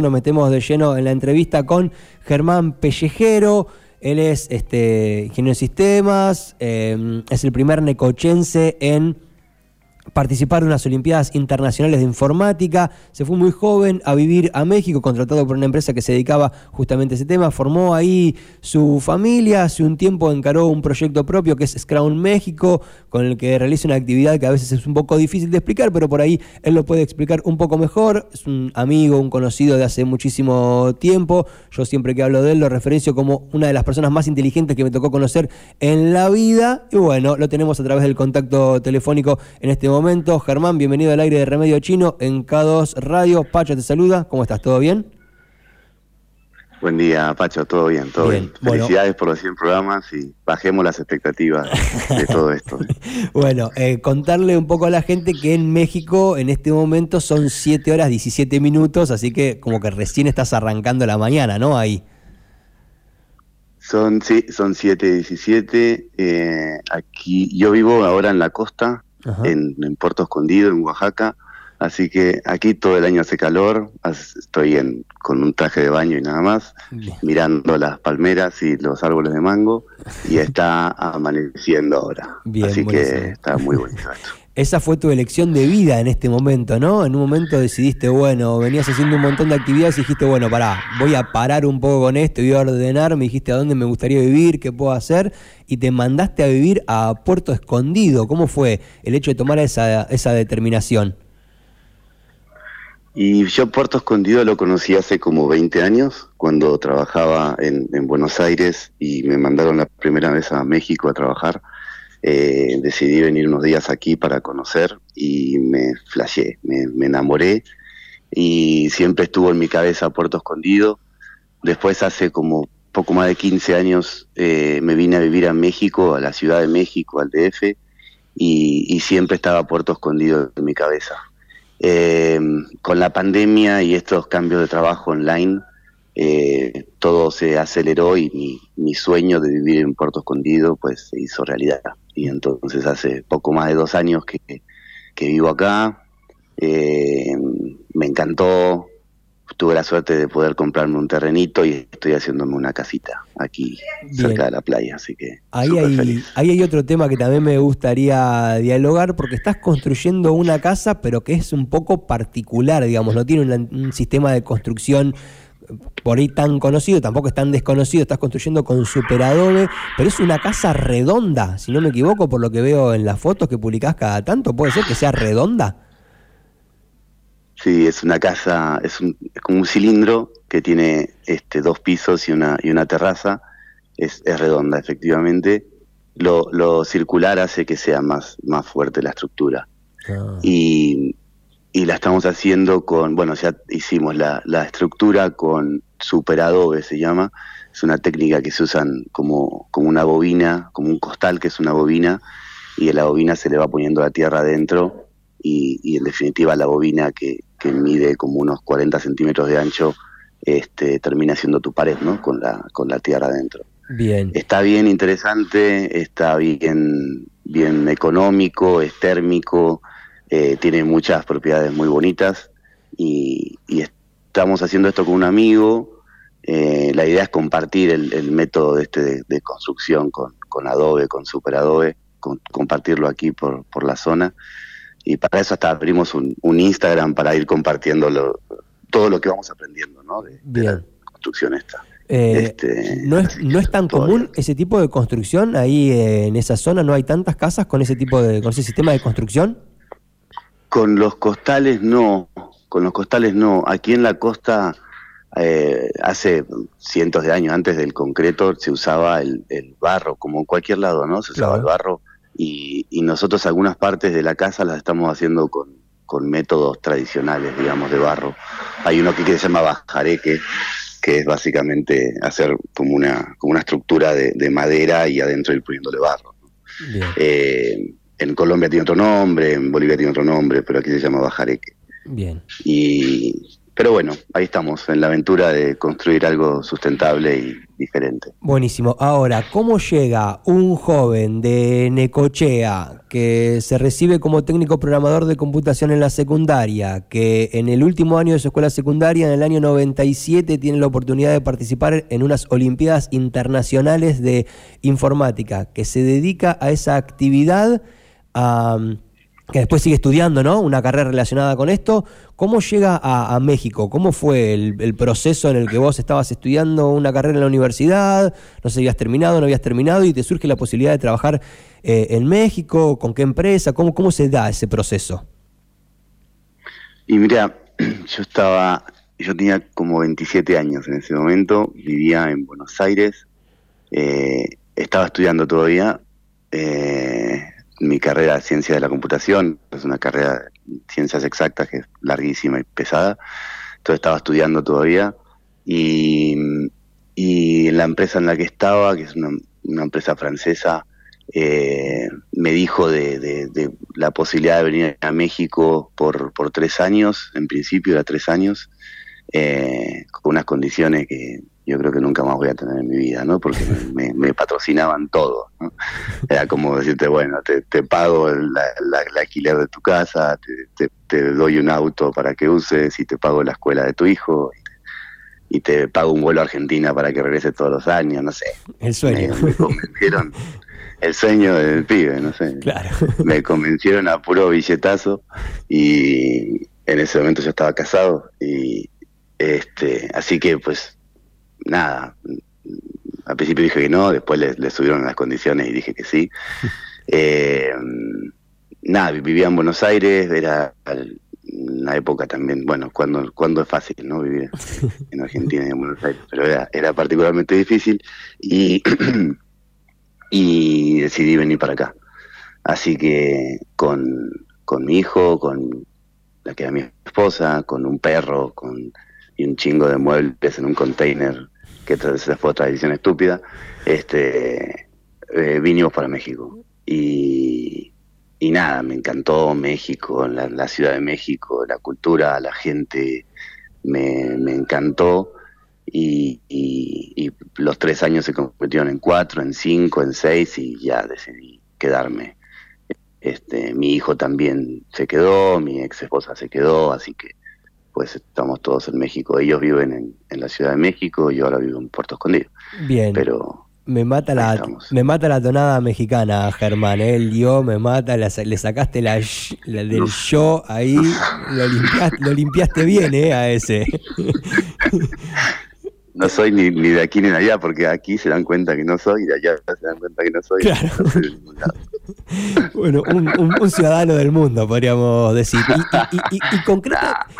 Nos metemos de lleno en la entrevista con Germán Pellejero. Él es este, ingeniero de sistemas, eh, es el primer necochense en participar en unas Olimpiadas Internacionales de Informática, se fue muy joven a vivir a México, contratado por una empresa que se dedicaba justamente a ese tema, formó ahí su familia, hace un tiempo encaró un proyecto propio que es Scrum México, con el que realiza una actividad que a veces es un poco difícil de explicar, pero por ahí él lo puede explicar un poco mejor, es un amigo, un conocido de hace muchísimo tiempo, yo siempre que hablo de él lo referencio como una de las personas más inteligentes que me tocó conocer en la vida, y bueno, lo tenemos a través del contacto telefónico en este momento momento. Germán, bienvenido al aire de Remedio Chino en K2 Radio. Pacho te saluda. ¿Cómo estás? ¿Todo bien? Buen día, Pacho, todo bien, todo bien. Felicidades por los 100 programas y bajemos las expectativas de todo esto. bueno, eh, contarle un poco a la gente que en México en este momento son 7 horas 17 minutos, así que como que recién estás arrancando la mañana, ¿no? Ahí. Son, sí, son 7, 17. Eh, aquí, yo vivo ahora en la costa, en, Puerto Escondido, en Oaxaca. Así que aquí todo el año hace calor, estoy en, con un traje de baño y nada más, mirando las palmeras y los árboles de mango y está amaneciendo ahora. Así que está muy bonito esto. esa fue tu elección de vida en este momento, ¿no? En un momento decidiste, bueno, venías haciendo un montón de actividades y dijiste, bueno, pará, voy a parar un poco con esto, voy a ordenar, me dijiste a dónde me gustaría vivir, qué puedo hacer, y te mandaste a vivir a Puerto Escondido. ¿Cómo fue el hecho de tomar esa, esa determinación? Y yo Puerto Escondido lo conocí hace como 20 años, cuando trabajaba en, en Buenos Aires y me mandaron la primera vez a México a trabajar eh, decidí venir unos días aquí para conocer y me flashé, me, enamoré y siempre estuvo en mi cabeza Puerto Escondido. Después hace como poco más de 15 años eh, me vine a vivir a México, a la Ciudad de México, al DF, y, siempre estaba Puerto Escondido en mi cabeza. Eh, con la pandemia y estos cambios de trabajo online, todo se aceleró y mi, sueño de vivir en Puerto Escondido pues se hizo realidad. Y entonces hace poco más de dos años que, vivo acá. Eh, me encantó, tuve la suerte de poder comprarme un terrenito y estoy haciéndome una casita aquí cerca de la playa, así que ahí hay, ahí hay otro tema que también me gustaría dialogar porque estás construyendo una casa pero que es un poco particular, digamos, no tiene un sistema de construcción por ahí tan conocido, tampoco es tan desconocido, estás construyendo con Super Adobe, pero es una casa redonda, si no me equivoco, por lo que veo en las fotos que publicás cada tanto, ¿puede ser que sea redonda? Sí, es una casa, es, un, como un cilindro que tiene este, dos pisos y una, y una terraza, es, redonda efectivamente, lo, circular hace que sea más, más fuerte la estructura. Ah. Y y la estamos haciendo con, bueno, ya hicimos la, la estructura con Super Adobe, se llama, es una técnica que se usan como, como una bobina, como un costal que es una bobina, y en la bobina se le va poniendo la tierra adentro, y, y en definitiva la bobina que, que mide como unos 40 centímetros de ancho, este, termina siendo tu pared, ¿no? Con la, con la tierra adentro. Bien. Está bien interesante, está bien, bien económico, es térmico, eh, tiene muchas propiedades muy bonitas y, estamos haciendo esto con un amigo. Eh, la idea es compartir el, método de, este de, construcción con, Adobe, con Super Adobe, compartirlo aquí por, por la zona. Y para eso hasta abrimos un, Instagram para ir compartiendo todo lo que vamos aprendiendo ¿no? de, la construcción esta. Eh, este, no, es, no es tan común ese tipo de construcción ahí en esa zona, no hay tantas casas con ese tipo de, con ese sistema de construcción. Con los costales no, con los costales no. Aquí en la costa, eh, hace cientos de años antes del concreto, se usaba el, barro, como en cualquier lado, ¿no? Se usaba el barro y, nosotros algunas partes de la casa las estamos haciendo con, métodos tradicionales, digamos, de barro. Hay uno aquí que se llama bajareque, que es básicamente hacer como una, como una estructura de, madera y adentro ir poniéndole barro. Eh, en Colombia tiene otro nombre, en Bolivia tiene otro nombre, pero aquí se llama Bajareque. Bien. Y, pero bueno, ahí estamos, en la aventura de construir algo sustentable y, diferente. Buenísimo. Ahora, ¿cómo llega un joven de Necochea que se recibe como técnico programador de computación en la secundaria, que en el último año de su escuela secundaria, en el año 97, tiene la oportunidad de participar en unas Olimpiadas Internacionales de Informática, que se dedica a esa actividad? Que después sigue estudiando, ¿no? Una carrera relacionada con esto. ¿Cómo llega a, México? ¿Cómo fue el, proceso en el que vos estabas estudiando una carrera en la universidad? No sé si habías terminado, no habías terminado y te surge la posibilidad de trabajar eh, en México. ¿Con qué empresa? ¿Cómo, ¿Cómo se da ese proceso? Y mira, yo estaba, yo tenía como 27 años en ese momento, vivía en Buenos Aires, eh, estaba estudiando todavía. Eh, mi carrera de ciencia de la computación, es una carrera de ciencias exactas que es larguísima y pesada, entonces estaba estudiando todavía y, y la empresa en la que estaba, que es una, empresa francesa, eh, me dijo de, la posibilidad de venir a México por, por tres años, en principio era tres años, eh, con unas condiciones que yo creo que nunca más voy a tener en mi vida, ¿no? Porque me, patrocinaban todo, ¿no? Era como decirte, bueno, te, pago el, alquiler de tu casa, te, doy un auto para que uses y te pago la escuela de tu hijo y, te pago un vuelo a Argentina para que regrese todos los años, no sé. El sueño. Me, convencieron, el sueño del pibe, no sé. Claro. Me convencieron a puro billetazo y en ese momento yo estaba casado y este, así que pues nada, al principio dije que no, después le, subieron las condiciones y dije que sí. Eh, nada, vivía en Buenos Aires, era una época también, bueno, cuando, cuando es fácil, ¿no? Vivir en Argentina y en Buenos Aires, pero era, era particularmente difícil y, y decidí venir para acá. Así que con, con mi hijo, con la que era mi esposa, con un perro, con y un chingo de muebles en un container que esa fue otra decisión estúpida, este, eh, vinimos para México. Y, y nada, me encantó México, la, Ciudad de México, la cultura, la gente, me, encantó. Y, y, los tres años se convirtieron en cuatro, en cinco, en seis y ya decidí quedarme. Este, mi hijo también se quedó, mi ex esposa se quedó, así que pues estamos todos en México. Ellos viven en, la Ciudad de México y yo ahora vivo en Puerto Escondido. Bien. Pero me mata la me mata la tonada mexicana, Germán. ¿eh? El yo me mata, le sacaste la, del yo ahí, lo limpiaste, lo limpiaste bien, ¿eh? A ese. no soy ni, ni, de aquí ni de allá, porque aquí se dan cuenta que no soy y de allá se dan cuenta que no soy. Claro. bueno, un, ciudadano del mundo, podríamos decir. Y,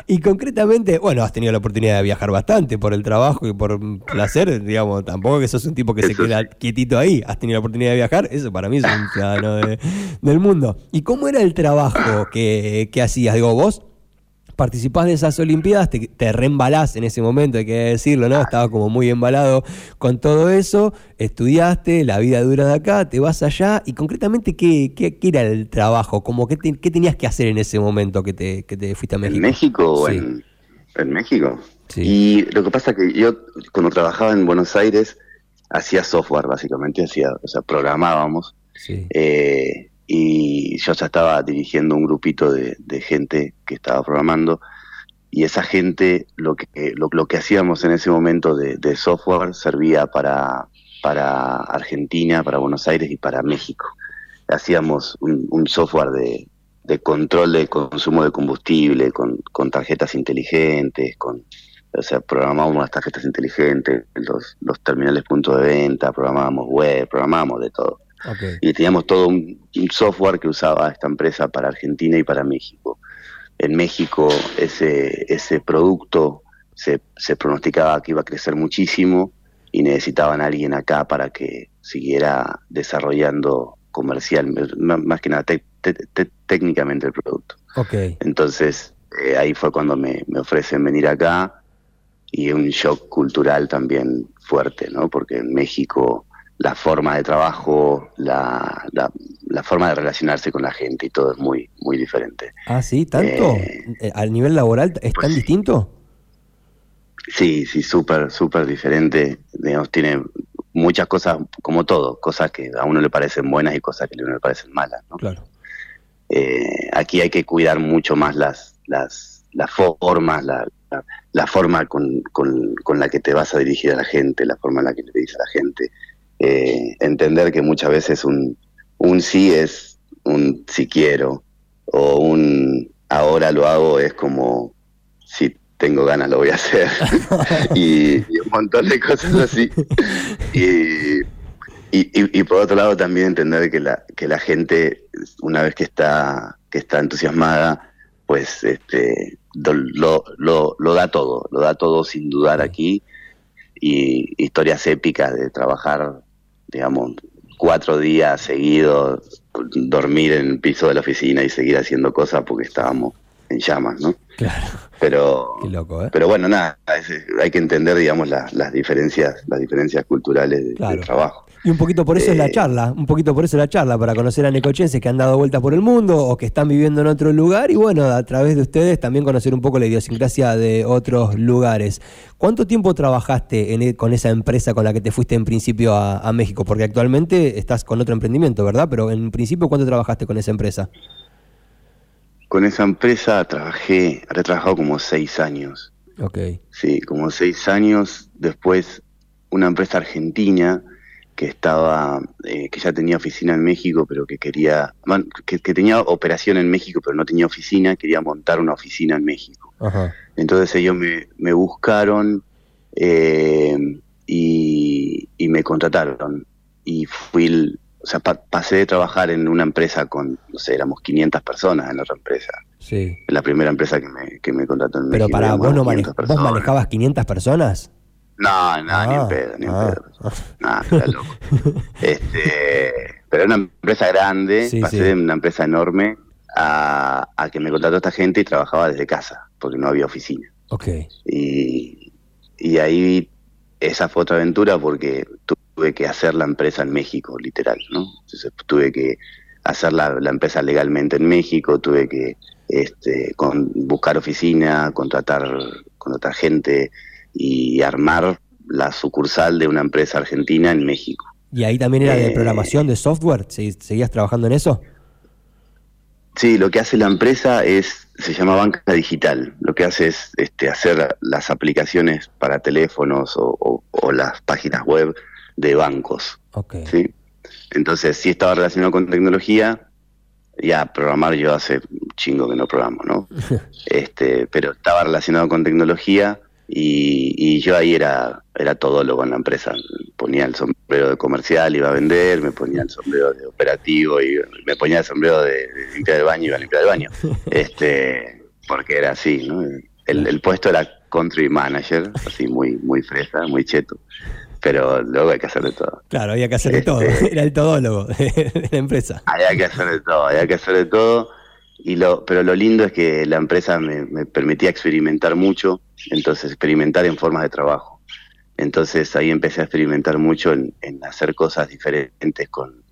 y, concretamente, bueno, has tenido la oportunidad de viajar bastante por el trabajo y por placer, digamos, tampoco que sos un tipo que se queda quietito ahí. Has tenido la oportunidad de viajar, eso para mí es un ciudadano del mundo. ¿Y cómo era el trabajo que, que hacías? Digo, vos participás de esas Olimpiadas, te, te reembalás en ese momento, hay que decirlo, ¿no? Estaba como muy embalado con todo eso, estudiaste, la vida dura de acá, te vas allá, y concretamente, ¿qué, qué, era el trabajo? Como, ¿qué, ¿Qué tenías que hacer en ese momento que te, que te fuiste a México? ¿En México o en, México? Sí. Y lo que pasa es que yo, cuando trabajaba en Buenos Aires, hacía software, básicamente, hacía, o sea, programábamos. Sí. Eh, y yo ya estaba dirigiendo un grupito de, gente que estaba programando y esa gente lo que lo, que hacíamos en ese momento de, software servía para para Argentina, para Buenos Aires y para México. Hacíamos un, software de, control de consumo de combustible con, con tarjetas inteligentes, con o sea, programábamos las tarjetas inteligentes, los, los terminales punto de venta, programábamos web, programábamos de todo. Y teníamos todo un, software que usaba esta empresa para Argentina y para México. En México ese, ese producto se, se pronosticaba que iba a crecer muchísimo y necesitaban a alguien acá para que siguiera desarrollando comercial, más que nada técnicamente el producto. Entonces eh, ahí fue cuando me, me, ofrecen venir acá y un shock cultural también fuerte, ¿no? Porque en México la forma de trabajo, la, la, forma de relacionarse con la gente y todo es muy, muy diferente. Ah, sí, tanto. Eh, ¿Al nivel laboral es tan pues distinto? Sí, sí, súper, súper diferente. Digamos, tiene muchas cosas, como todo, cosas que a uno le parecen buenas y cosas que a uno le parecen malas, ¿no? Claro. Eh, aquí hay que cuidar mucho más las, las, las formas, la, la, forma con, con, la que te vas a dirigir a la gente, la forma en la que le dices a la gente. Eh, entender que muchas veces un, un sí es un si quiero o un ahora lo hago es como si tengo ganas lo voy a hacer. Y, un montón de cosas así. Y, y, por otro lado también entender que la que la gente una vez que está que está entusiasmada pues este lo, lo, lo da todo lo da todo sin dudar aquí. Y historias épicas de trabajar digamos cuatro días seguidos dormir en el piso de la oficina y seguir haciendo cosas porque estábamos en llamas, ¿no? Claro. Pero, ¿eh? pero bueno, nada, hay que entender, digamos, las diferencias, las diferencias culturales del trabajo. Y un poquito por eso es la eh, charla, un poquito por eso es la charla, para conocer a necochenses que han dado vueltas por el mundo o que están viviendo en otro lugar y bueno, a través de ustedes también conocer un poco la idiosincrasia de otros lugares. ¿Cuánto tiempo trabajaste en, e, con esa empresa con la que te fuiste en principio a, a México? Porque actualmente estás con otro emprendimiento, ¿verdad? Pero en principio, ¿cuánto trabajaste con esa empresa? Con esa empresa trabajé, he trabajado como seis años. Ok. Sí, como seis años. Después, una empresa argentina que estaba, eh, que ya tenía oficina en México, pero que quería, que, tenía operación en México, pero no tenía oficina, quería montar una oficina en México. Entonces ellos me, me buscaron eh, y, y, me contrataron. Y fui, o sea, pasé de trabajar en una empresa con, no sé, éramos 500 personas en la otra empresa. Sí. En la primera empresa que me, que me contrató en Pero México. Pero para, ¿vos, ¿vos manejabas 500 personas? No, no, ni en ah, pedo, ni en ah. pedo. No, loco. Este, pero era una empresa grande, pasé de una empresa enorme a, a, que me contrató esta gente y trabajaba desde casa, porque no había oficina. Ok. Y, y ahí esa fue otra aventura porque tuve que hacer la empresa en México, literal, ¿no? Entonces tuve que hacer la, empresa legalmente en México, tuve que este, con, buscar oficina, contratar, contratar gente y armar la sucursal de una empresa argentina en México. ¿Y ahí también era de eh, programación, de software? ¿Seguías trabajando en eso? Sí, lo que hace la empresa es, se llama banca digital. Lo que hace es este, hacer las aplicaciones para teléfonos o, o las páginas web de bancos. ¿sí? Entonces, si estaba relacionado con tecnología, ya programar yo hace chingo que no programo, ¿no? este, pero estaba relacionado con tecnología y, yo ahí era, era todólogo en la empresa. Ponía el sombrero de comercial, iba a vender, me ponía el sombrero de operativo y me ponía el sombrero de, limpiar el baño, iba a limpiar el baño. este, porque era así, ¿no? El, el puesto era country manager, así muy, muy fresa, muy cheto pero luego hay que hacer de todo. Claro, había que hacer de todo, este, era el todólogo de la empresa. Había que hacer de todo, había que hacer de todo, y lo, pero lo lindo es que la empresa me, permitía experimentar mucho, entonces experimentar en formas de trabajo. Entonces ahí empecé a experimentar mucho en, hacer cosas diferentes con,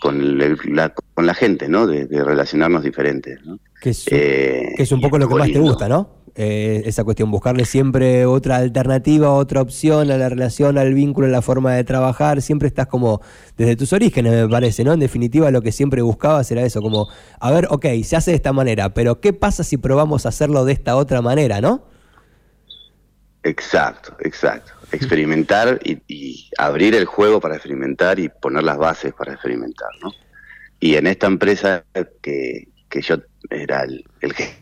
con, la, con la gente, ¿no? De, relacionarnos diferentes, ¿no? Que es, eh, que es un poco lo que más te gusta, ¿no? Eh, esa cuestión, buscarle siempre otra alternativa, otra opción a la relación, al vínculo, a la forma de trabajar, siempre estás como desde tus orígenes, me parece, ¿no? En definitiva, lo que siempre buscabas era eso, como, a ver, ok, se hace de esta manera, pero ¿qué pasa si probamos hacerlo de esta otra manera, no? Exacto, exacto. Experimentar y, y abrir el juego para experimentar y poner las bases para experimentar, ¿no? Y en esta empresa que, que yo era el,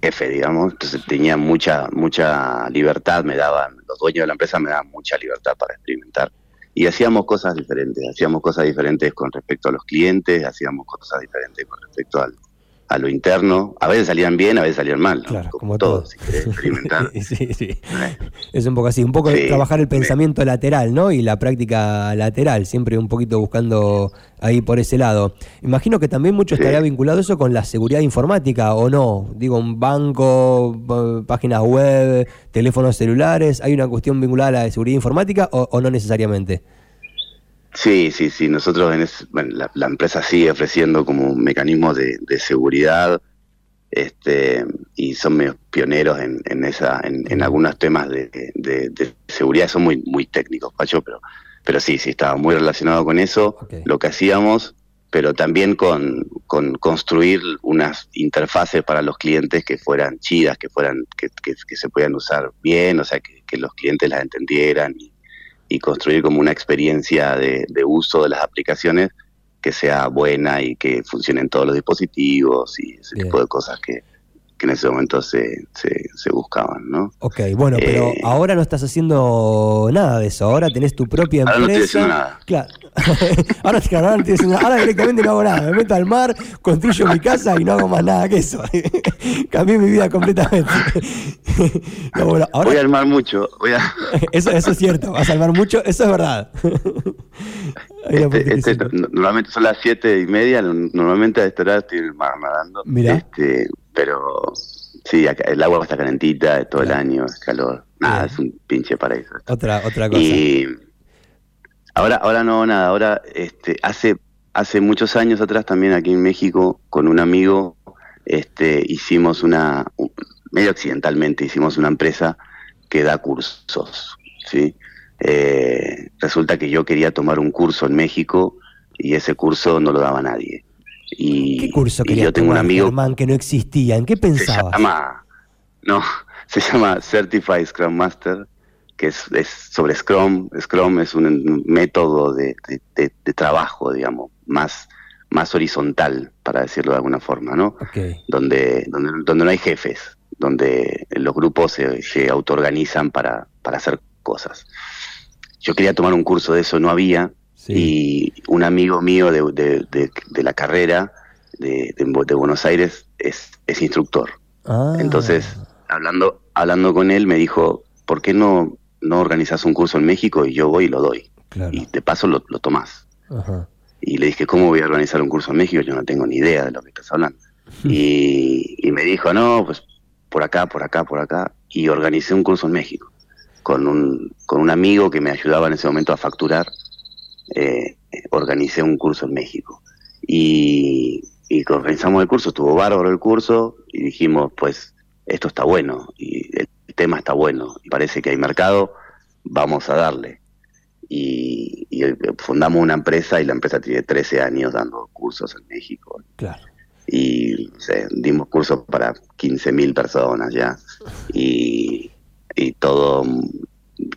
jefe, digamos, entonces tenía mucha, mucha libertad, me daban, los dueños de la empresa me daban mucha libertad para experimentar. Y hacíamos cosas diferentes, hacíamos cosas diferentes con respecto a los clientes, hacíamos cosas diferentes con respecto al, a lo interno. A veces salían bien, a veces salían mal. Claro, como, todo. Si experimentar. sí, sí. Es un poco así, un poco trabajar el pensamiento lateral, ¿no? Y la práctica lateral, siempre un poquito buscando ahí por ese lado. Imagino que también mucho estaría vinculado eso con la seguridad informática, ¿o no? Digo, un banco, páginas web, teléfonos celulares, ¿hay una cuestión vinculada a la seguridad informática o no necesariamente? Sí, sí, sí. Nosotros, en la, empresa sigue ofreciendo como mecanismos de, seguridad este, y son medio pioneros en, en esa, en, algunos temas de, seguridad, son muy, muy técnicos, Pacho, pero, pero sí, sí, estaba muy relacionado con eso, lo que hacíamos, pero también con, con, construir unas interfaces para los clientes que fueran chidas, que fueran, que, que, se puedan usar bien, o sea, que, los clientes las entendieran y, y construir como una experiencia de, de uso de las aplicaciones que sea buena y que funcione en todos los dispositivos y ese tipo de cosas que, en ese momento se, se, buscaban, ¿no? Ok, bueno, pero eh, ahora no estás haciendo nada de eso, ahora tenés tu propia empresa. Ahora no estoy haciendo nada. Claro. ahora, claro, ahora, no estoy haciendo nada. ahora directamente no hago nada, me meto al mar, construyo mi casa y no hago más nada que eso. Cambié mi vida completamente. Voy a armar mucho. Voy a... eso, eso es cierto, vas a armar mucho, eso es verdad. Este, este, normalmente son las siete y media, normalmente a esta hora estoy en el mar nadando. Mira. Este, pero sí, el agua está calentita todo el año, es calor. Nada, es un pinche paraíso. Otra, otra cosa. Y ahora, ahora no, nada, ahora este, hace, hace muchos años atrás también aquí en México, con un amigo, este, hicimos una, medio accidentalmente, hicimos una empresa que da cursos, ¿sí? Eh, resulta que yo quería tomar un curso en México y ese curso no lo daba nadie. Y, ¿Qué curso yo tengo un amigo que no existía? ¿En qué pensabas? Se llama, no, se llama Certified Scrum Master, que es, sobre Scrum. Scrum es un método de, trabajo, digamos, más, más horizontal, para decirlo de alguna forma, ¿no? Donde, donde, donde no hay jefes, donde los grupos se, se autoorganizan para, para hacer cosas. Yo quería tomar un curso de eso, no había, y un amigo mío de, de, la carrera de, de, Buenos Aires es, es instructor. Ah. Entonces, hablando, hablando con él, me dijo, ¿por qué no, no organizas un curso en México y yo voy y lo doy? Y de paso lo, lo tomás. Y le dije, ¿cómo voy a organizar un curso en México? Yo no tengo ni idea de lo que estás hablando. y, y me dijo, no, pues por acá, por acá, por acá. Y organicé un curso en México con un, con un amigo que me ayudaba en ese momento a facturar eh, organicé un curso en México. Y, y organizamos el curso, estuvo bárbaro el curso y dijimos, pues esto está bueno y el tema está bueno y parece que hay mercado, vamos a darle. Y, fundamos una empresa y la empresa tiene 13 años dando cursos en México. Claro. Y dimos cursos para 15.000 personas ya y, y todo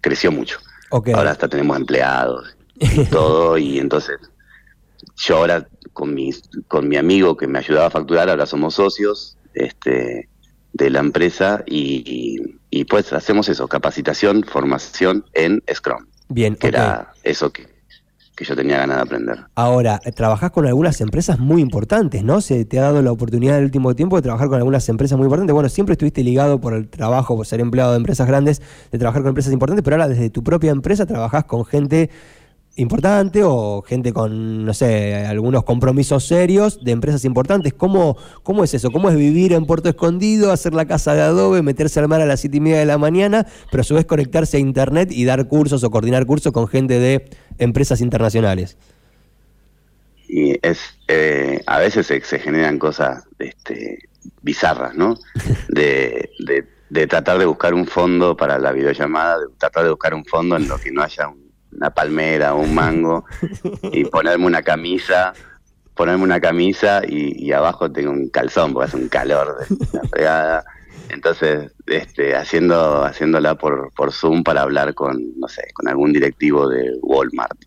creció mucho. Ahora hasta tenemos empleados todo, y entonces yo ahora con mi, con mi amigo que me ayudaba a facturar, ahora somos socios este, de la empresa y, y, pues hacemos eso, capacitación, formación en Scrum. Bien, que era eso que, que yo tenía ganas de aprender. Ahora, trabajás con algunas empresas muy importantes, ¿no? Se te ha dado la oportunidad en el último tiempo de trabajar con algunas empresas muy importantes. Bueno, siempre estuviste ligado por el trabajo, por ser empleado de empresas grandes, de trabajar con empresas importantes, pero ahora desde tu propia empresa trabajás con gente importante o gente con, no sé, algunos compromisos serios de empresas importantes. ¿Cómo, ¿Cómo es eso? ¿Cómo es vivir en Puerto Escondido, hacer la casa de adobe, meterse al mar a las siete y media de la mañana, pero a su vez conectarse a internet y dar cursos o coordinar cursos con gente de empresas internacionales? Y es, eh, a veces se, generan cosas este, bizarras, ¿no? De, de, de tratar de buscar un fondo para la videollamada, de tratar de buscar un fondo en lo que no haya un una palmera o un mango y ponerme una camisa, ponerme una camisa y, abajo tengo un calzón porque hace un calor de la fregada. Entonces, este, haciendo, haciéndola por, por Zoom para hablar con, no sé, con algún directivo de Walmart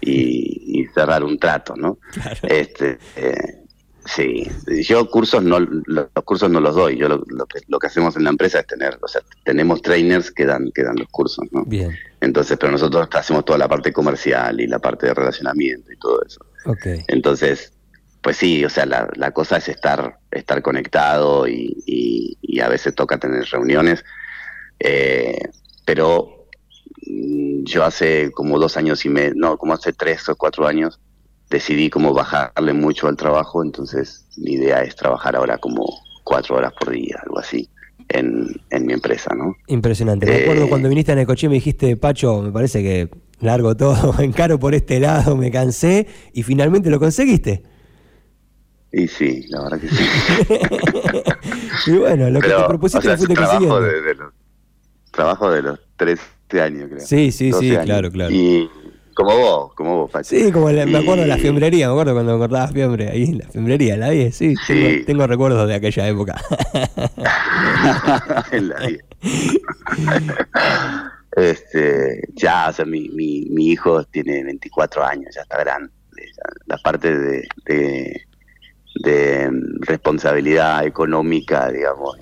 y, cerrar un trato, ¿no? Este, eh, Sí, yo cursos no, los cursos no los doy. Yo lo, que, lo que hacemos en la empresa es tener, o sea, tenemos trainers que dan, que dan los cursos, ¿no? Bien. Entonces, pero nosotros hacemos toda la parte comercial y la parte de relacionamiento y todo eso. Okay. Entonces, pues sí, o sea, la, la cosa es estar, estar conectado y, y, a veces toca tener reuniones. Eh, pero mm, yo hace como dos años y medio, no, como hace tres o cuatro años, decidí como bajarle mucho al trabajo, entonces mi idea es trabajar ahora como cuatro horas por día, algo así, en, en mi empresa, ¿no? Impresionante. Me acuerdo eh, cuando viniste a Necoche me dijiste, Pacho, me parece que largo todo, encaro por este lado, me cansé y finalmente lo conseguiste. Y sí, la verdad que sí. y bueno, lo que te propusiste o sea, trabajo de, de, los, trabajo de los 13 años, creo. Sí, sí, sí, claro, claro. Y como vos, como vos, Pachi. Sí, como me acuerdo de la fiembrería, me acuerdo cuando me cortabas fiembre ahí en la fiembrería, la 10, sí, sí. Tengo, recuerdos de aquella época. en la 10. este, ya, o sea, mi, mi, mi hijo tiene 24 años, ya está grande. La parte de, de, responsabilidad económica, digamos,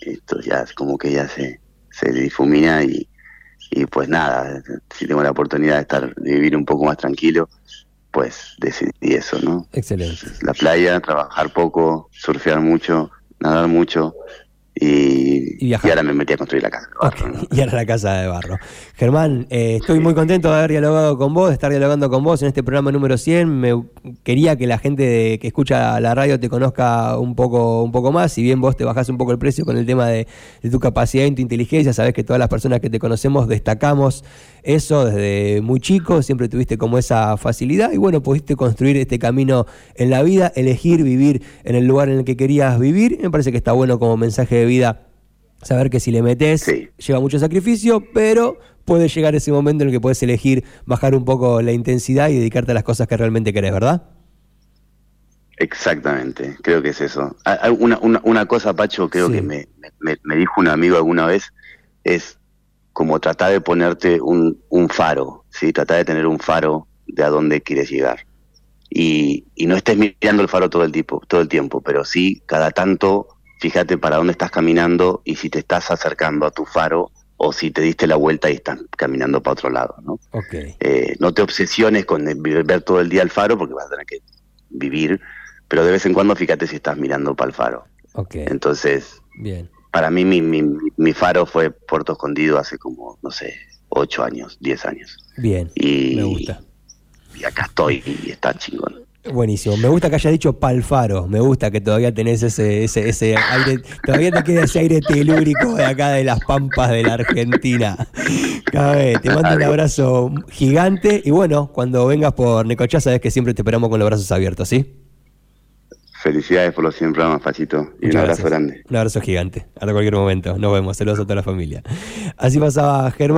esto ya es como que ya se, se difumina y, y pues nada, si tengo la oportunidad de estar, de vivir un poco más tranquilo, pues decidí eso, ¿no? Excelente. La playa, trabajar poco, surfear mucho, nadar mucho, y, ahora me metí a construir la casa de barro. Y ahora la casa de barro. Germán, eh, estoy muy contento de haber dialogado con vos, de estar dialogando con vos en este programa número 100. Me quería que la gente que escucha la radio te conozca un poco, un poco más. Si bien vos te bajás un poco el precio con el tema de, de tu capacidad y tu inteligencia, sabés que todas las personas que te conocemos destacamos eso desde muy chico. Siempre tuviste como esa facilidad y bueno, pudiste construir este camino en la vida, elegir vivir en el lugar en el que querías vivir. Me parece que está bueno como mensaje de vida saber que si le metes lleva mucho sacrificio, pero puede llegar ese momento en el que puedes elegir bajar un poco la intensidad y dedicarte a las cosas que realmente querés, ¿verdad? Exactamente, creo que es eso. Una, una, cosa, Pacho, creo que me, me, dijo un amigo alguna vez, es como tratar de ponerte un, un faro, ¿sí? tratar de tener un faro de a dónde quieres llegar. Y, y no estés mirando el faro todo el, tiempo, todo el tiempo, pero sí cada tanto fíjate para dónde estás caminando y si te estás acercando a tu faro o si te diste la vuelta y estás caminando para otro lado, ¿no? Eh, no te obsesiones con ver todo el día el faro porque vas a tener que vivir, pero de vez en cuando fíjate si estás mirando para el faro. Entonces, Bien. para mí mi, mi, mi, faro fue Puerto Escondido hace como, no sé, ocho años, diez años. Bien, y, me gusta. Y acá estoy y está chingón. Buenísimo. Me gusta que haya dicho palfaro. Me gusta que todavía tenés ese, ese, ese aire, todavía te queda ese aire telúrico de acá de las pampas de la Argentina. Cabe, te mando un abrazo gigante y bueno, cuando vengas por Necochá sabes que siempre te esperamos con los brazos abiertos, ¿sí? Felicidades por los 100 programas, Pachito. Y un abrazo grande. Un abrazo gigante. Hasta cualquier momento. Nos vemos. Saludos a toda la familia. Así pasaba Germán.